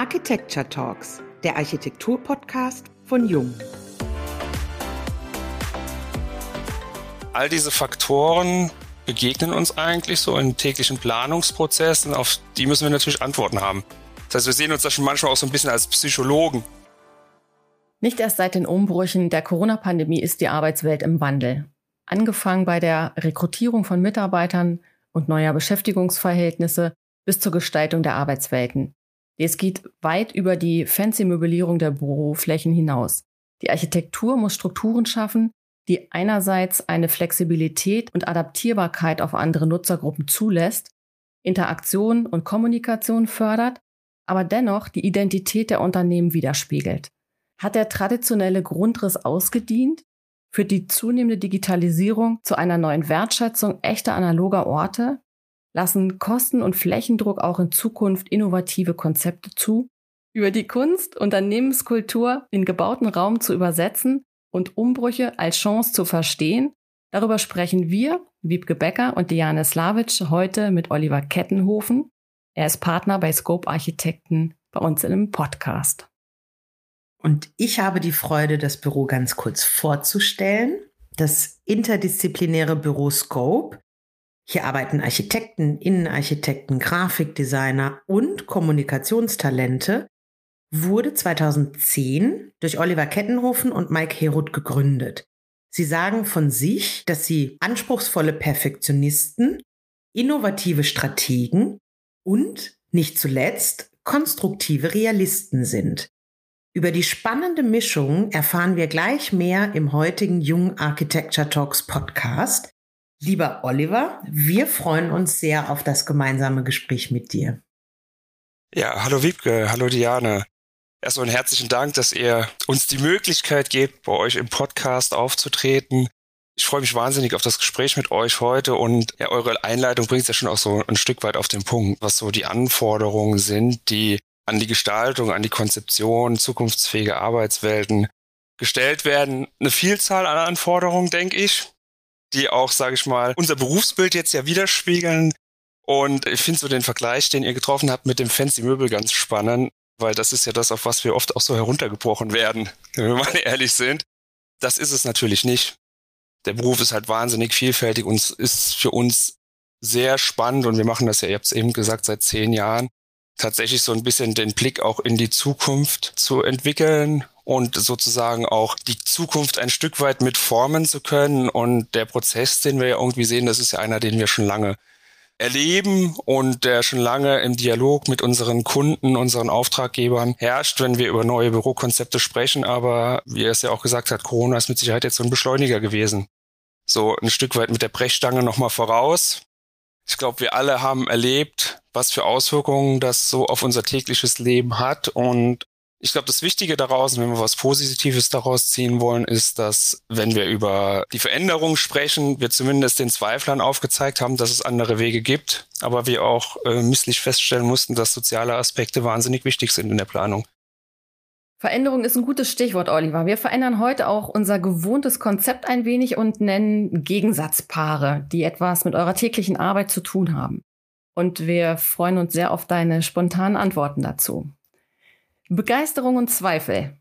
Architecture Talks, der Architektur-Podcast von Jung. All diese Faktoren begegnen uns eigentlich so in täglichen Planungsprozessen, auf die müssen wir natürlich Antworten haben. Das heißt, wir sehen uns da schon manchmal auch so ein bisschen als Psychologen. Nicht erst seit den Umbrüchen der Corona-Pandemie ist die Arbeitswelt im Wandel. Angefangen bei der Rekrutierung von Mitarbeitern und neuer Beschäftigungsverhältnisse bis zur Gestaltung der Arbeitswelten. Es geht weit über die fancy Möblierung der Büroflächen hinaus. Die Architektur muss Strukturen schaffen, die einerseits eine Flexibilität und Adaptierbarkeit auf andere Nutzergruppen zulässt, Interaktion und Kommunikation fördert, aber dennoch die Identität der Unternehmen widerspiegelt. Hat der traditionelle Grundriss ausgedient? Führt die zunehmende Digitalisierung zu einer neuen Wertschätzung echter analoger Orte? Lassen Kosten- und Flächendruck auch in Zukunft innovative Konzepte zu, über die Kunst, Unternehmenskultur in gebauten Raum zu übersetzen und Umbrüche als Chance zu verstehen. Darüber sprechen wir, Wiebke Becker und Diane Slavic, heute mit Oliver Kettenhofen. Er ist Partner bei Scope Architekten bei uns in einem Podcast. Und ich habe die Freude, das Büro ganz kurz vorzustellen. Das interdisziplinäre Büro Scope hier arbeiten Architekten, Innenarchitekten, Grafikdesigner und Kommunikationstalente, wurde 2010 durch Oliver Kettenhofen und Mike Heroth gegründet. Sie sagen von sich, dass sie anspruchsvolle Perfektionisten, innovative Strategen und nicht zuletzt konstruktive Realisten sind. Über die spannende Mischung erfahren wir gleich mehr im heutigen Jung Architecture Talks Podcast, Lieber Oliver, wir freuen uns sehr auf das gemeinsame Gespräch mit dir. Ja, hallo Wiebke, hallo Diane. Erstmal einen herzlichen Dank, dass ihr uns die Möglichkeit gebt, bei euch im Podcast aufzutreten. Ich freue mich wahnsinnig auf das Gespräch mit euch heute und ja, eure Einleitung bringt es ja schon auch so ein Stück weit auf den Punkt, was so die Anforderungen sind, die an die Gestaltung, an die Konzeption zukunftsfähige Arbeitswelten gestellt werden. Eine Vielzahl an Anforderungen, denke ich die auch, sage ich mal, unser Berufsbild jetzt ja widerspiegeln. Und ich finde so den Vergleich, den ihr getroffen habt mit dem Fancy Möbel ganz spannend, weil das ist ja das, auf was wir oft auch so heruntergebrochen werden, wenn wir mal ehrlich sind. Das ist es natürlich nicht. Der Beruf ist halt wahnsinnig vielfältig und ist für uns sehr spannend und wir machen das ja, ihr habt es eben gesagt, seit zehn Jahren, tatsächlich so ein bisschen den Blick auch in die Zukunft zu entwickeln und sozusagen auch die Zukunft ein Stück weit mitformen zu können. Und der Prozess, den wir ja irgendwie sehen, das ist ja einer, den wir schon lange erleben und der schon lange im Dialog mit unseren Kunden, unseren Auftraggebern herrscht, wenn wir über neue Bürokonzepte sprechen. Aber wie er es ja auch gesagt hat, Corona ist mit Sicherheit jetzt so ein Beschleuniger gewesen. So ein Stück weit mit der Brechstange nochmal voraus. Ich glaube, wir alle haben erlebt, was für Auswirkungen das so auf unser tägliches Leben hat und ich glaube, das Wichtige daraus, wenn wir was Positives daraus ziehen wollen, ist, dass wenn wir über die Veränderung sprechen, wir zumindest den Zweiflern aufgezeigt haben, dass es andere Wege gibt, aber wir auch äh, misslich feststellen mussten, dass soziale Aspekte wahnsinnig wichtig sind in der Planung. Veränderung ist ein gutes Stichwort, Oliver. Wir verändern heute auch unser gewohntes Konzept ein wenig und nennen Gegensatzpaare, die etwas mit eurer täglichen Arbeit zu tun haben. Und wir freuen uns sehr auf deine spontanen Antworten dazu. Begeisterung und Zweifel.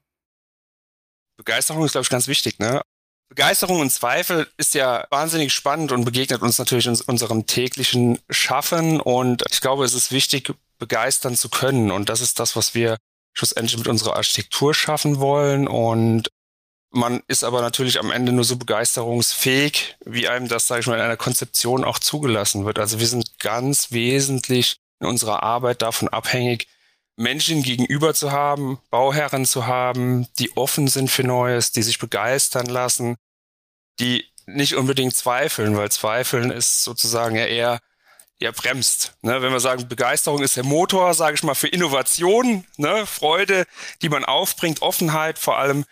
Begeisterung ist, glaube ich, ganz wichtig. Ne? Begeisterung und Zweifel ist ja wahnsinnig spannend und begegnet uns natürlich in unserem täglichen Schaffen. Und ich glaube, es ist wichtig, begeistern zu können. Und das ist das, was wir schlussendlich mit unserer Architektur schaffen wollen. Und man ist aber natürlich am Ende nur so begeisterungsfähig, wie einem das, sage ich mal, in einer Konzeption auch zugelassen wird. Also wir sind ganz wesentlich in unserer Arbeit davon abhängig, Menschen gegenüber zu haben, Bauherren zu haben, die offen sind für Neues, die sich begeistern lassen, die nicht unbedingt zweifeln, weil zweifeln ist sozusagen ja eher ja bremst. Ne? Wenn wir sagen, Begeisterung ist der Motor, sage ich mal, für Innovation, ne? Freude, die man aufbringt, Offenheit vor allem,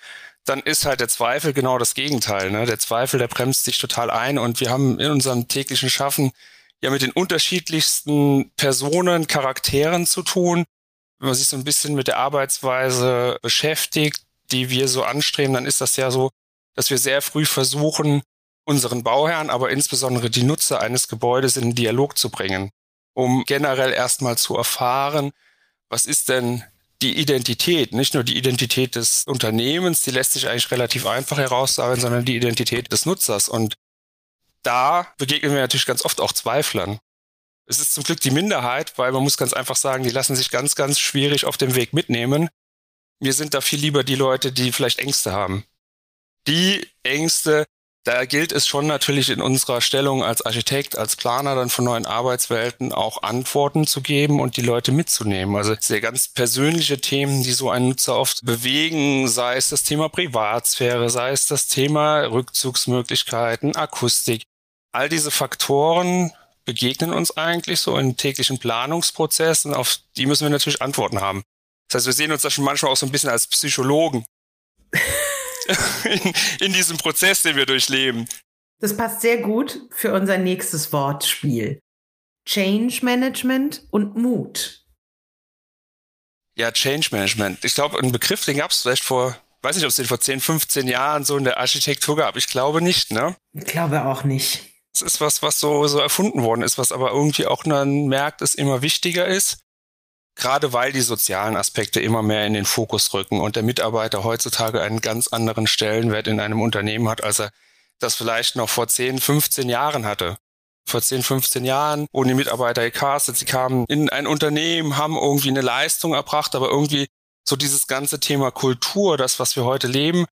dann ist halt der Zweifel genau das Gegenteil. Ne? Der Zweifel, der bremst sich total ein und wir haben in unserem täglichen Schaffen ja mit den unterschiedlichsten Personen, Charakteren zu tun, wenn man sich so ein bisschen mit der Arbeitsweise beschäftigt, die wir so anstreben, dann ist das ja so, dass wir sehr früh versuchen, unseren Bauherrn, aber insbesondere die Nutzer eines Gebäudes in einen Dialog zu bringen, um generell erstmal zu erfahren, was ist denn die Identität, nicht nur die Identität des Unternehmens, die lässt sich eigentlich relativ einfach heraussagen, sondern die Identität des Nutzers. Und da begegnen wir natürlich ganz oft auch Zweiflern. Es ist zum Glück die Minderheit, weil man muss ganz einfach sagen, die lassen sich ganz, ganz schwierig auf dem Weg mitnehmen. Mir sind da viel lieber die Leute, die vielleicht Ängste haben. Die Ängste, da gilt es schon natürlich in unserer Stellung als Architekt, als Planer dann von neuen Arbeitswelten auch Antworten zu geben und die Leute mitzunehmen. Also sehr ganz persönliche Themen, die so einen Nutzer oft bewegen, sei es das Thema Privatsphäre, sei es das Thema Rückzugsmöglichkeiten, Akustik. All diese Faktoren begegnen uns eigentlich so im täglichen Planungsprozess und auf die müssen wir natürlich Antworten haben. Das heißt, wir sehen uns da schon manchmal auch so ein bisschen als Psychologen. in, in diesem Prozess, den wir durchleben. Das passt sehr gut für unser nächstes Wortspiel. Change Management und Mut. Ja, Change Management. Ich glaube, ein Begriff, den gab es vielleicht vor, weiß nicht, ob es den vor 10, 15 Jahren so in der Architektur gab. Ich glaube nicht, ne? Ich glaube auch nicht. Es ist was, was so, so erfunden worden ist, was aber irgendwie auch man merkt, es immer wichtiger ist gerade weil die sozialen Aspekte immer mehr in den Fokus rücken und der Mitarbeiter heutzutage einen ganz anderen Stellenwert in einem Unternehmen hat, als er das vielleicht noch vor 10, 15 Jahren hatte. Vor 10, 15 Jahren wurden die Mitarbeiter gecastet, sie kamen in ein Unternehmen, haben irgendwie eine Leistung erbracht, aber irgendwie so dieses ganze Thema Kultur, das, was wir heute leben,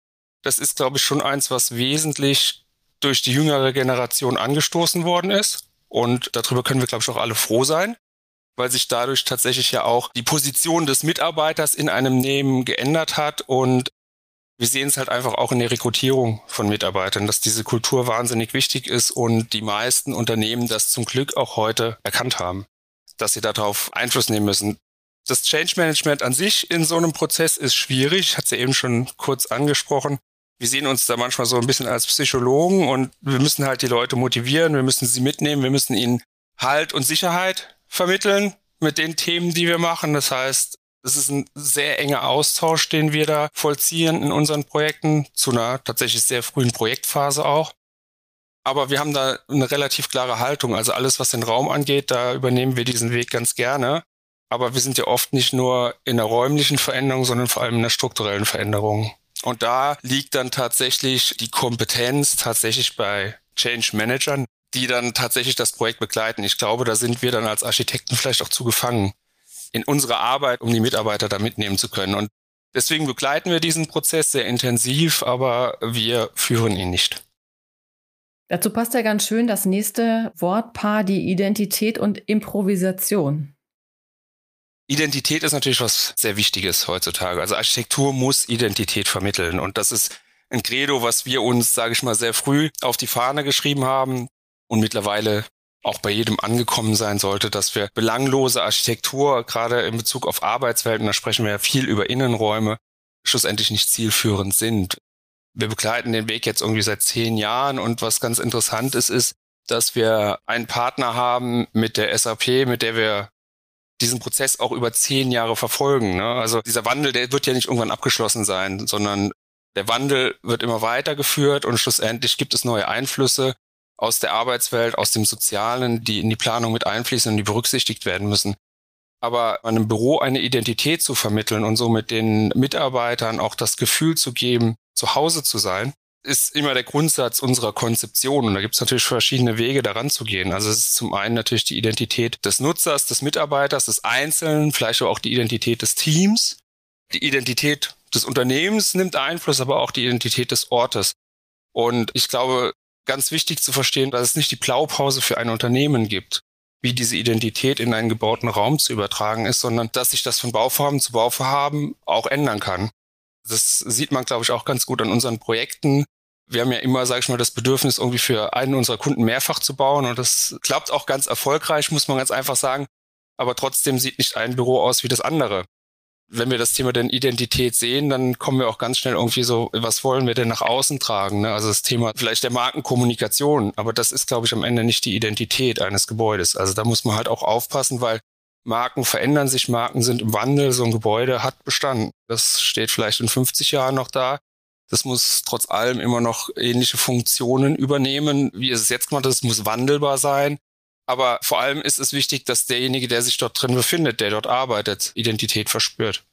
das ist, glaube ich, schon eins, was wesentlich durch die jüngere Generation angestoßen worden ist. Und darüber können wir, glaube ich, auch alle froh sein weil sich dadurch tatsächlich ja auch die Position des Mitarbeiters in einem Nehmen geändert hat und wir sehen es halt einfach auch in der Rekrutierung von Mitarbeitern, dass diese Kultur wahnsinnig wichtig ist und die meisten Unternehmen das zum Glück auch heute erkannt haben, dass sie darauf Einfluss nehmen müssen. Das Change Management an sich in so einem Prozess ist schwierig, hatte es ja eben schon kurz angesprochen. Wir sehen uns da manchmal so ein bisschen als Psychologen und wir müssen halt die Leute motivieren, wir müssen sie mitnehmen, wir müssen ihnen Halt und Sicherheit vermitteln mit den Themen, die wir machen. Das heißt, es ist ein sehr enger Austausch, den wir da vollziehen in unseren Projekten, zu einer tatsächlich sehr frühen Projektphase auch. Aber wir haben da eine relativ klare Haltung. Also alles, was den Raum angeht, da übernehmen wir diesen Weg ganz gerne. Aber wir sind ja oft nicht nur in der räumlichen Veränderung, sondern vor allem in der strukturellen Veränderung. Und da liegt dann tatsächlich die Kompetenz tatsächlich bei Change Managern, die dann tatsächlich das Projekt begleiten. Ich glaube, da sind wir dann als Architekten vielleicht auch zu gefangen in unserer Arbeit, um die Mitarbeiter da mitnehmen zu können. Und deswegen begleiten wir diesen Prozess sehr intensiv, aber wir führen ihn nicht. Dazu passt ja ganz schön das nächste Wortpaar, die Identität und Improvisation. Identität ist natürlich was sehr Wichtiges heutzutage. Also Architektur muss Identität vermitteln. Und das ist ein Credo, was wir uns, sage ich mal, sehr früh auf die Fahne geschrieben haben und mittlerweile auch bei jedem angekommen sein sollte, dass wir belanglose Architektur, gerade in Bezug auf Arbeitswelten, da sprechen wir ja viel über Innenräume, schlussendlich nicht zielführend sind. Wir begleiten den Weg jetzt irgendwie seit zehn Jahren und was ganz interessant ist, ist, dass wir einen Partner haben mit der SAP, mit der wir diesen Prozess auch über zehn Jahre verfolgen. Ne? Also dieser Wandel, der wird ja nicht irgendwann abgeschlossen sein, sondern der Wandel wird immer weitergeführt und schlussendlich gibt es neue Einflüsse aus der Arbeitswelt, aus dem Sozialen, die in die Planung mit einfließen und die berücksichtigt werden müssen. Aber einem Büro eine Identität zu vermitteln und somit den Mitarbeitern auch das Gefühl zu geben, zu Hause zu sein, ist immer der Grundsatz unserer Konzeption. Und da gibt es natürlich verschiedene Wege, daran zu gehen. Also es ist zum einen natürlich die Identität des Nutzers, des Mitarbeiters, des Einzelnen, vielleicht auch die Identität des Teams. Die Identität des Unternehmens nimmt Einfluss, aber auch die Identität des Ortes. Und ich glaube, ganz wichtig zu verstehen, dass es nicht die Blaupause für ein Unternehmen gibt, wie diese Identität in einen gebauten Raum zu übertragen ist, sondern dass sich das von Bauvorhaben zu Bauvorhaben auch ändern kann. Das sieht man, glaube ich, auch ganz gut an unseren Projekten. Wir haben ja immer, sage ich mal, das Bedürfnis, irgendwie für einen unserer Kunden mehrfach zu bauen und das klappt auch ganz erfolgreich, muss man ganz einfach sagen. Aber trotzdem sieht nicht ein Büro aus wie das andere wenn wir das Thema denn Identität sehen, dann kommen wir auch ganz schnell irgendwie so, was wollen wir denn nach außen tragen? Ne? Also das Thema vielleicht der Markenkommunikation, aber das ist, glaube ich, am Ende nicht die Identität eines Gebäudes. Also da muss man halt auch aufpassen, weil Marken verändern sich, Marken sind im Wandel, so ein Gebäude hat Bestand. Das steht vielleicht in 50 Jahren noch da. Das muss trotz allem immer noch ähnliche Funktionen übernehmen, wie es jetzt gemacht ist. Es muss wandelbar sein. Aber vor allem ist es wichtig, dass derjenige, der sich dort drin befindet, der dort arbeitet, Identität verspürt.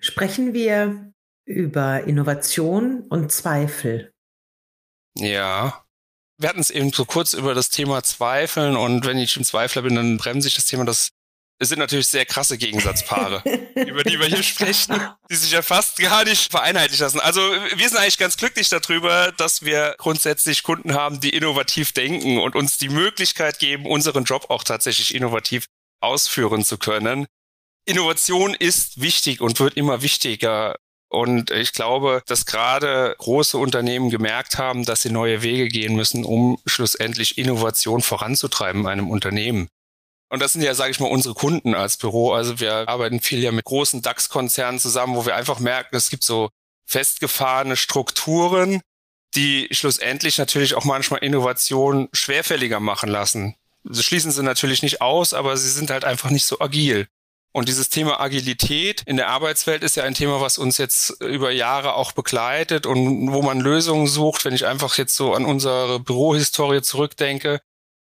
sprechen wir über Innovation und Zweifel. Ja. Wir hatten es eben so kurz über das Thema Zweifeln und wenn ich im Zweifler bin, dann bremse ich das Thema. Das es sind natürlich sehr krasse Gegensatzpaare, über die wir hier sprechen, die sich ja fast gar nicht vereinheitlichen lassen. Also wir sind eigentlich ganz glücklich darüber, dass wir grundsätzlich Kunden haben, die innovativ denken und uns die Möglichkeit geben, unseren Job auch tatsächlich innovativ ausführen zu können. Innovation ist wichtig und wird immer wichtiger. Und ich glaube, dass gerade große Unternehmen gemerkt haben, dass sie neue Wege gehen müssen, um schlussendlich Innovation voranzutreiben in einem Unternehmen. Und das sind ja, sage ich mal, unsere Kunden als Büro. Also wir arbeiten viel ja mit großen DAX-Konzernen zusammen, wo wir einfach merken, es gibt so festgefahrene Strukturen, die schlussendlich natürlich auch manchmal Innovation schwerfälliger machen lassen. Sie schließen sie natürlich nicht aus, aber sie sind halt einfach nicht so agil. Und dieses Thema Agilität in der Arbeitswelt ist ja ein Thema, was uns jetzt über Jahre auch begleitet und wo man Lösungen sucht. Wenn ich einfach jetzt so an unsere Bürohistorie zurückdenke,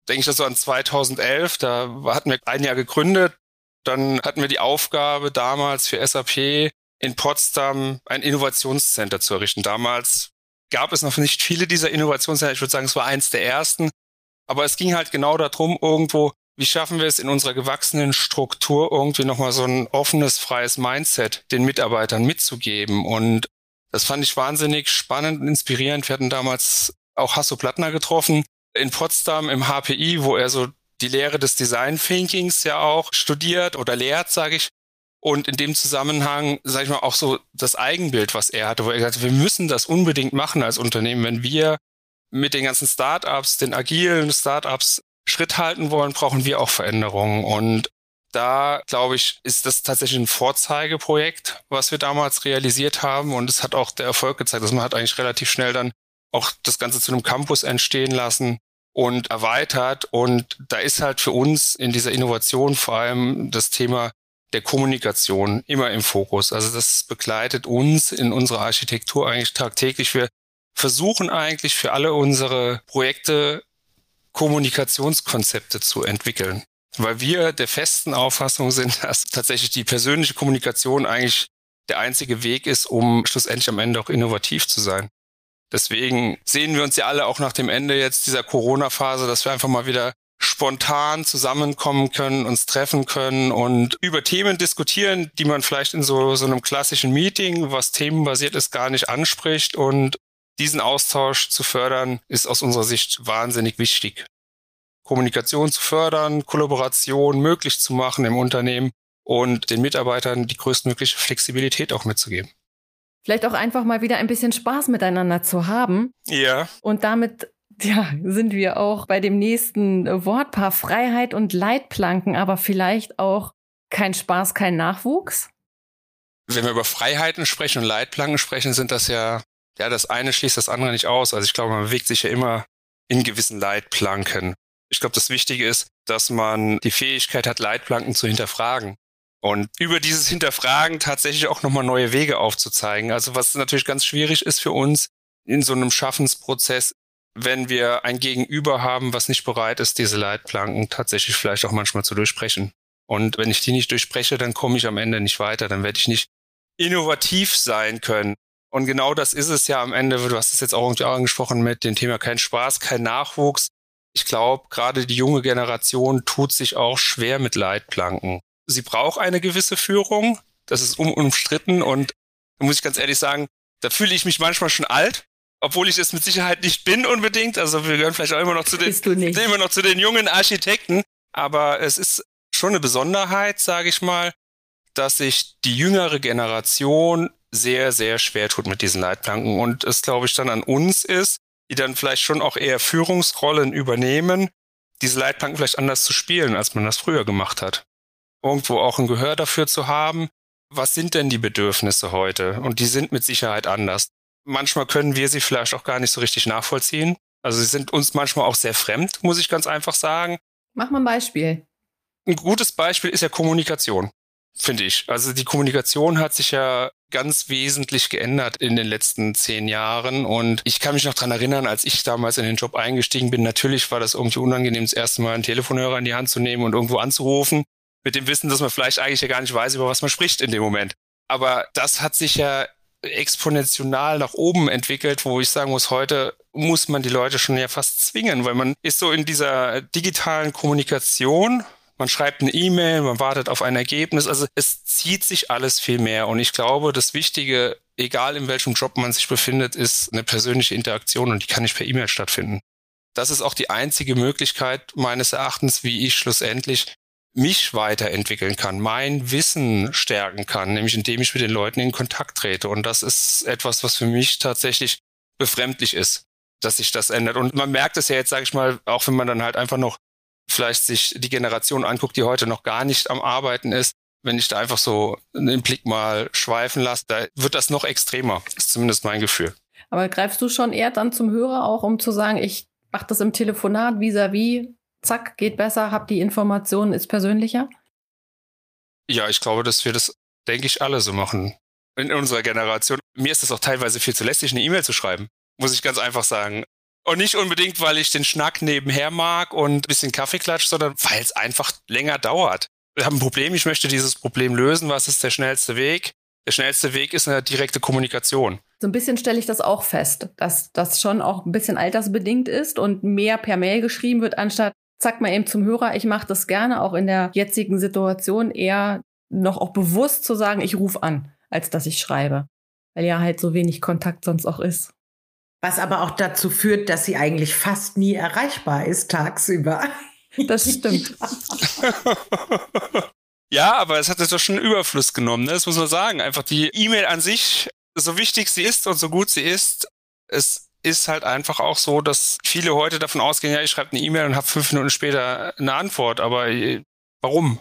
denke ich das so an 2011. Da hatten wir ein Jahr gegründet. Dann hatten wir die Aufgabe damals für SAP in Potsdam ein Innovationscenter zu errichten. Damals gab es noch nicht viele dieser Innovationscenter. Ich würde sagen, es war eins der ersten. Aber es ging halt genau darum, irgendwo wie schaffen wir es in unserer gewachsenen Struktur irgendwie nochmal so ein offenes, freies Mindset den Mitarbeitern mitzugeben? Und das fand ich wahnsinnig spannend und inspirierend. Wir hatten damals auch Hasso Plattner getroffen in Potsdam im HPI, wo er so die Lehre des Design Thinkings ja auch studiert oder lehrt, sage ich. Und in dem Zusammenhang, sage ich mal, auch so das Eigenbild, was er hatte, wo er gesagt hat, wir müssen das unbedingt machen als Unternehmen, wenn wir mit den ganzen Startups, den agilen Startups Schritt halten wollen, brauchen wir auch Veränderungen. Und da, glaube ich, ist das tatsächlich ein Vorzeigeprojekt, was wir damals realisiert haben. Und es hat auch der Erfolg gezeigt, dass man hat eigentlich relativ schnell dann auch das Ganze zu einem Campus entstehen lassen und erweitert. Und da ist halt für uns in dieser Innovation vor allem das Thema der Kommunikation immer im Fokus. Also das begleitet uns in unserer Architektur eigentlich tagtäglich. Wir versuchen eigentlich für alle unsere Projekte Kommunikationskonzepte zu entwickeln. Weil wir der festen Auffassung sind, dass tatsächlich die persönliche Kommunikation eigentlich der einzige Weg ist, um schlussendlich am Ende auch innovativ zu sein. Deswegen sehen wir uns ja alle auch nach dem Ende jetzt dieser Corona-Phase, dass wir einfach mal wieder spontan zusammenkommen können, uns treffen können und über Themen diskutieren, die man vielleicht in so, so einem klassischen Meeting, was themenbasiert ist, gar nicht anspricht und diesen Austausch zu fördern, ist aus unserer Sicht wahnsinnig wichtig. Kommunikation zu fördern, Kollaboration möglich zu machen im Unternehmen und den Mitarbeitern die größtmögliche Flexibilität auch mitzugeben. Vielleicht auch einfach mal wieder ein bisschen Spaß miteinander zu haben. Ja. Und damit ja, sind wir auch bei dem nächsten Wortpaar Freiheit und Leitplanken, aber vielleicht auch kein Spaß, kein Nachwuchs? Wenn wir über Freiheiten sprechen und Leitplanken sprechen, sind das ja ja, das eine schließt das andere nicht aus. Also ich glaube, man bewegt sich ja immer in gewissen Leitplanken. Ich glaube, das Wichtige ist, dass man die Fähigkeit hat, Leitplanken zu hinterfragen. Und über dieses Hinterfragen tatsächlich auch nochmal neue Wege aufzuzeigen. Also was natürlich ganz schwierig ist für uns in so einem Schaffensprozess, wenn wir ein Gegenüber haben, was nicht bereit ist, diese Leitplanken tatsächlich vielleicht auch manchmal zu durchsprechen. Und wenn ich die nicht durchspreche, dann komme ich am Ende nicht weiter. Dann werde ich nicht innovativ sein können. Und genau das ist es ja am Ende. Du hast es jetzt auch irgendwie angesprochen mit dem Thema kein Spaß, kein Nachwuchs. Ich glaube, gerade die junge Generation tut sich auch schwer mit Leitplanken. Sie braucht eine gewisse Führung. Das ist unumstritten. Und da muss ich ganz ehrlich sagen, da fühle ich mich manchmal schon alt, obwohl ich es mit Sicherheit nicht bin unbedingt. Also wir gehören vielleicht auch immer noch zu den, immer noch zu den jungen Architekten. Aber es ist schon eine Besonderheit, sage ich mal, dass sich die jüngere Generation sehr, sehr schwer tut mit diesen Leitplanken und es, glaube ich, dann an uns ist, die dann vielleicht schon auch eher Führungsrollen übernehmen, diese Leitplanken vielleicht anders zu spielen, als man das früher gemacht hat. Irgendwo auch ein Gehör dafür zu haben, was sind denn die Bedürfnisse heute? Und die sind mit Sicherheit anders. Manchmal können wir sie vielleicht auch gar nicht so richtig nachvollziehen. Also sie sind uns manchmal auch sehr fremd, muss ich ganz einfach sagen. Mach mal ein Beispiel. Ein gutes Beispiel ist ja Kommunikation finde ich. Also die Kommunikation hat sich ja ganz wesentlich geändert in den letzten zehn Jahren. Und ich kann mich noch dran erinnern, als ich damals in den Job eingestiegen bin, natürlich war das irgendwie unangenehm, das erste Mal einen Telefonhörer in die Hand zu nehmen und irgendwo anzurufen, mit dem Wissen, dass man vielleicht eigentlich ja gar nicht weiß, über was man spricht in dem Moment. Aber das hat sich ja exponentiell nach oben entwickelt, wo ich sagen muss, heute muss man die Leute schon ja fast zwingen, weil man ist so in dieser digitalen Kommunikation. Man schreibt eine E-Mail, man wartet auf ein Ergebnis. Also es zieht sich alles viel mehr. Und ich glaube, das Wichtige, egal in welchem Job man sich befindet, ist eine persönliche Interaktion und die kann nicht per E-Mail stattfinden. Das ist auch die einzige Möglichkeit meines Erachtens, wie ich schlussendlich mich weiterentwickeln kann, mein Wissen stärken kann, nämlich indem ich mit den Leuten in Kontakt trete. Und das ist etwas, was für mich tatsächlich befremdlich ist, dass sich das ändert. Und man merkt es ja jetzt, sage ich mal, auch wenn man dann halt einfach noch vielleicht sich die Generation anguckt, die heute noch gar nicht am Arbeiten ist, wenn ich da einfach so den Blick mal schweifen lasse, da wird das noch extremer, ist zumindest mein Gefühl. Aber greifst du schon eher dann zum Hörer auch, um zu sagen, ich mache das im Telefonat vis-à-vis, -vis, zack, geht besser, hab die Informationen, ist persönlicher? Ja, ich glaube, dass wir das, denke ich, alle so machen. In unserer Generation. Mir ist es auch teilweise viel zu lästig, eine E-Mail zu schreiben. Muss ich ganz einfach sagen. Und nicht unbedingt, weil ich den Schnack nebenher mag und ein bisschen Kaffeeklatsch, sondern weil es einfach länger dauert. Wir haben ein Problem, ich möchte dieses Problem lösen. Was ist der schnellste Weg? Der schnellste Weg ist eine direkte Kommunikation. So ein bisschen stelle ich das auch fest, dass das schon auch ein bisschen altersbedingt ist und mehr per Mail geschrieben wird, anstatt zack mal eben zum Hörer. Ich mache das gerne auch in der jetzigen Situation eher noch auch bewusst zu sagen, ich rufe an, als dass ich schreibe. Weil ja halt so wenig Kontakt sonst auch ist. Was aber auch dazu führt, dass sie eigentlich fast nie erreichbar ist tagsüber. Das stimmt. ja, aber es hat jetzt doch schon einen Überfluss genommen, ne? das muss man sagen. Einfach die E-Mail an sich, so wichtig sie ist und so gut sie ist, es ist halt einfach auch so, dass viele heute davon ausgehen, ja, ich schreibe eine E-Mail und habe fünf Minuten später eine Antwort. Aber äh, warum?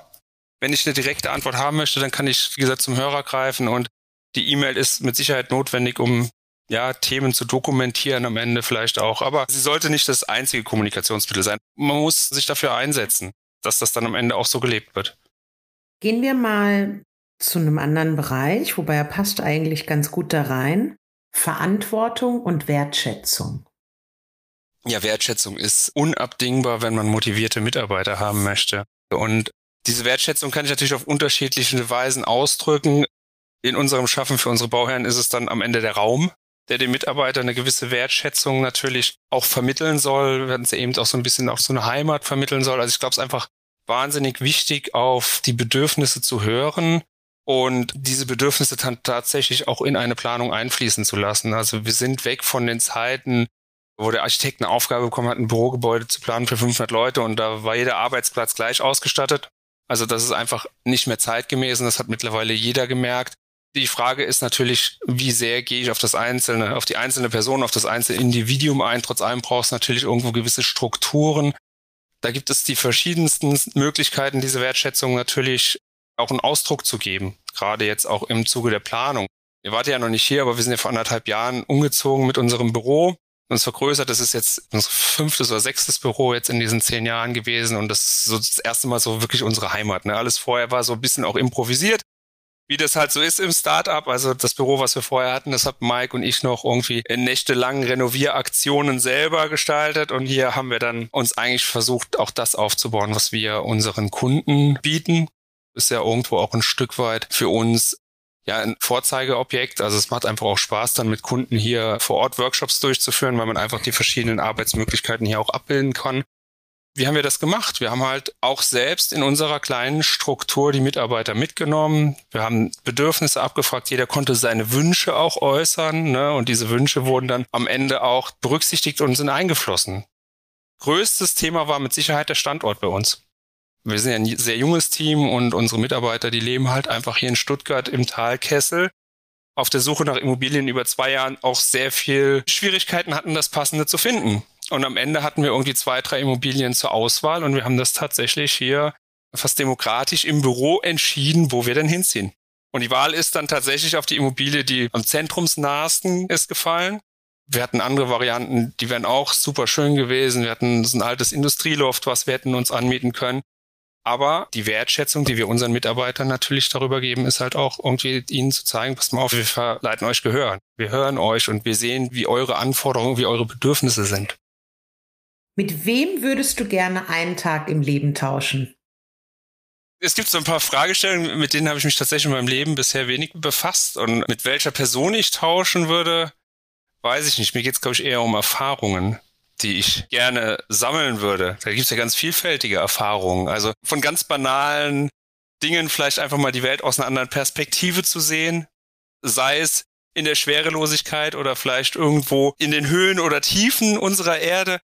Wenn ich eine direkte Antwort haben möchte, dann kann ich, wie gesagt, zum Hörer greifen und die E-Mail ist mit Sicherheit notwendig, um ja, Themen zu dokumentieren am Ende vielleicht auch. Aber sie sollte nicht das einzige Kommunikationsmittel sein. Man muss sich dafür einsetzen, dass das dann am Ende auch so gelebt wird. Gehen wir mal zu einem anderen Bereich, wobei er passt eigentlich ganz gut da rein. Verantwortung und Wertschätzung. Ja, Wertschätzung ist unabdingbar, wenn man motivierte Mitarbeiter haben möchte. Und diese Wertschätzung kann ich natürlich auf unterschiedliche Weisen ausdrücken. In unserem Schaffen für unsere Bauherren ist es dann am Ende der Raum, der den Mitarbeitern eine gewisse Wertschätzung natürlich auch vermitteln soll, wenn sie eben auch so ein bisschen auch so eine Heimat vermitteln soll. Also ich glaube, es ist einfach wahnsinnig wichtig, auf die Bedürfnisse zu hören und diese Bedürfnisse dann tatsächlich auch in eine Planung einfließen zu lassen. Also wir sind weg von den Zeiten, wo der Architekt eine Aufgabe bekommen hat, ein Bürogebäude zu planen für 500 Leute und da war jeder Arbeitsplatz gleich ausgestattet. Also das ist einfach nicht mehr zeitgemäß und das hat mittlerweile jeder gemerkt. Die Frage ist natürlich, wie sehr gehe ich auf das einzelne, auf die einzelne Person, auf das einzelne Individuum ein. Trotz allem brauchst du natürlich irgendwo gewisse Strukturen. Da gibt es die verschiedensten Möglichkeiten, diese Wertschätzung natürlich auch einen Ausdruck zu geben, gerade jetzt auch im Zuge der Planung. Ihr wart ja noch nicht hier, aber wir sind ja vor anderthalb Jahren umgezogen mit unserem Büro uns vergrößert. Das ist jetzt unser fünftes oder sechstes Büro jetzt in diesen zehn Jahren gewesen und das ist so das erste Mal so wirklich unsere Heimat. Ne? Alles vorher war so ein bisschen auch improvisiert, wie das halt so ist im Startup. Also das Büro, was wir vorher hatten, das hat Mike und ich noch irgendwie in nächtelangen Renovieraktionen selber gestaltet und hier haben wir dann uns eigentlich versucht, auch das aufzubauen, was wir unseren Kunden bieten ist ja irgendwo auch ein Stück weit für uns ja ein Vorzeigeobjekt. Also es macht einfach auch Spaß, dann mit Kunden hier vor Ort Workshops durchzuführen, weil man einfach die verschiedenen Arbeitsmöglichkeiten hier auch abbilden kann. Wie haben wir das gemacht? Wir haben halt auch selbst in unserer kleinen Struktur die Mitarbeiter mitgenommen. Wir haben Bedürfnisse abgefragt. Jeder konnte seine Wünsche auch äußern. Ne? Und diese Wünsche wurden dann am Ende auch berücksichtigt und sind eingeflossen. Größtes Thema war mit Sicherheit der Standort bei uns wir sind ja ein sehr junges Team und unsere Mitarbeiter, die leben halt einfach hier in Stuttgart im Talkessel auf der Suche nach Immobilien über zwei Jahren auch sehr viel Schwierigkeiten hatten, das Passende zu finden. Und am Ende hatten wir irgendwie zwei, drei Immobilien zur Auswahl und wir haben das tatsächlich hier fast demokratisch im Büro entschieden, wo wir denn hinziehen. Und die Wahl ist dann tatsächlich auf die Immobilie, die am zentrumsnahesten ist, gefallen. Wir hatten andere Varianten, die wären auch super schön gewesen. Wir hatten so ein altes Industrieloft, was wir hätten uns anmieten können. Aber die Wertschätzung, die wir unseren Mitarbeitern natürlich darüber geben, ist halt auch irgendwie ihnen zu zeigen, pass mal auf, wir verleiten euch Gehör. Wir hören euch und wir sehen, wie eure Anforderungen, wie eure Bedürfnisse sind. Mit wem würdest du gerne einen Tag im Leben tauschen? Es gibt so ein paar Fragestellungen, mit denen habe ich mich tatsächlich in meinem Leben bisher wenig befasst. Und mit welcher Person ich tauschen würde, weiß ich nicht. Mir geht es, glaube ich, eher um Erfahrungen, die ich gerne sammeln würde. Da gibt es ja ganz vielfältige Erfahrungen. Also von ganz banalen Dingen vielleicht einfach mal die Welt aus einer anderen Perspektive zu sehen. Sei es in der Schwerelosigkeit oder vielleicht irgendwo in den Höhen oder Tiefen unserer Erde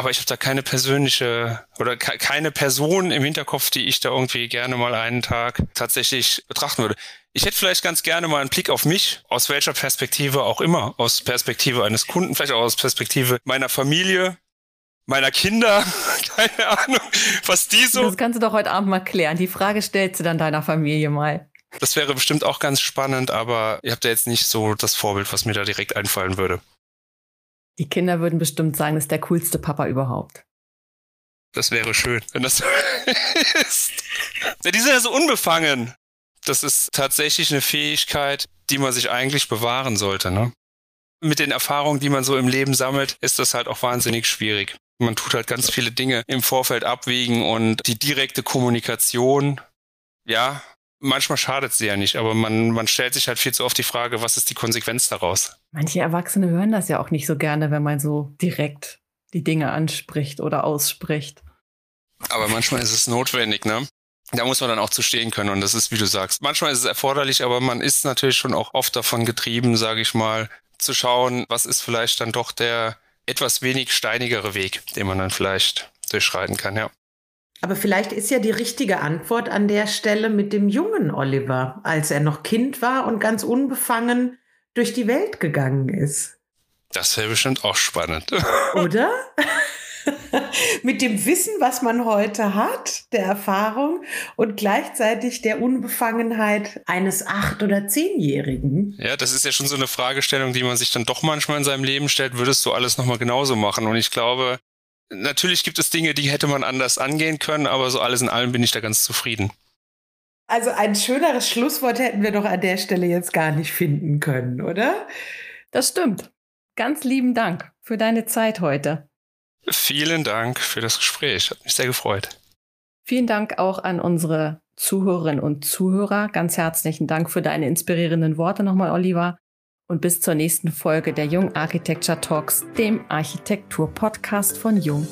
aber ich habe da keine persönliche oder keine Person im Hinterkopf, die ich da irgendwie gerne mal einen Tag tatsächlich betrachten würde. Ich hätte vielleicht ganz gerne mal einen Blick auf mich, aus welcher Perspektive auch immer, aus Perspektive eines Kunden, vielleicht auch aus Perspektive meiner Familie, meiner Kinder, keine Ahnung, was die so. Das kannst du doch heute Abend mal klären. Die Frage stellst du dann deiner Familie mal. Das wäre bestimmt auch ganz spannend, aber ihr habt ja jetzt nicht so das Vorbild, was mir da direkt einfallen würde. Die Kinder würden bestimmt sagen, das ist der coolste Papa überhaupt. Das wäre schön, wenn das so ist. Ja, die sind ja so unbefangen. Das ist tatsächlich eine Fähigkeit, die man sich eigentlich bewahren sollte. Ne? Mit den Erfahrungen, die man so im Leben sammelt, ist das halt auch wahnsinnig schwierig. Man tut halt ganz viele Dinge im Vorfeld abwägen und die direkte Kommunikation, ja, manchmal schadet sie ja nicht, aber man, man stellt sich halt viel zu oft die Frage, was ist die Konsequenz daraus? Manche Erwachsene hören das ja auch nicht so gerne, wenn man so direkt die Dinge anspricht oder ausspricht. Aber manchmal ist es notwendig, ne? Da muss man dann auch zu stehen können und das ist, wie du sagst, manchmal ist es erforderlich, aber man ist natürlich schon auch oft davon getrieben, sage ich mal, zu schauen, was ist vielleicht dann doch der etwas wenig steinigere Weg, den man dann vielleicht durchschreiten kann, ja. Aber vielleicht ist ja die richtige Antwort an der Stelle mit dem jungen Oliver, als er noch Kind war und ganz unbefangen durch die Welt gegangen ist. Das wäre bestimmt auch spannend. Oder? mit dem Wissen, was man heute hat, der Erfahrung und gleichzeitig der Unbefangenheit eines acht- oder zehnjährigen. Ja, das ist ja schon so eine Fragestellung, die man sich dann doch manchmal in seinem Leben stellt. Würdest du alles nochmal genauso machen? Und ich glaube, Natürlich gibt es Dinge, die hätte man anders angehen können, aber so alles in allem bin ich da ganz zufrieden. Also ein schöneres Schlusswort hätten wir doch an der Stelle jetzt gar nicht finden können, oder? Das stimmt. Ganz lieben Dank für deine Zeit heute. Vielen Dank für das Gespräch. Hat mich sehr gefreut. Vielen Dank auch an unsere Zuhörerinnen und Zuhörer. Ganz herzlichen Dank für deine inspirierenden Worte nochmal, Oliver und bis zur nächsten Folge der Jung Architecture Talks, dem Architektur-Podcast von Jung.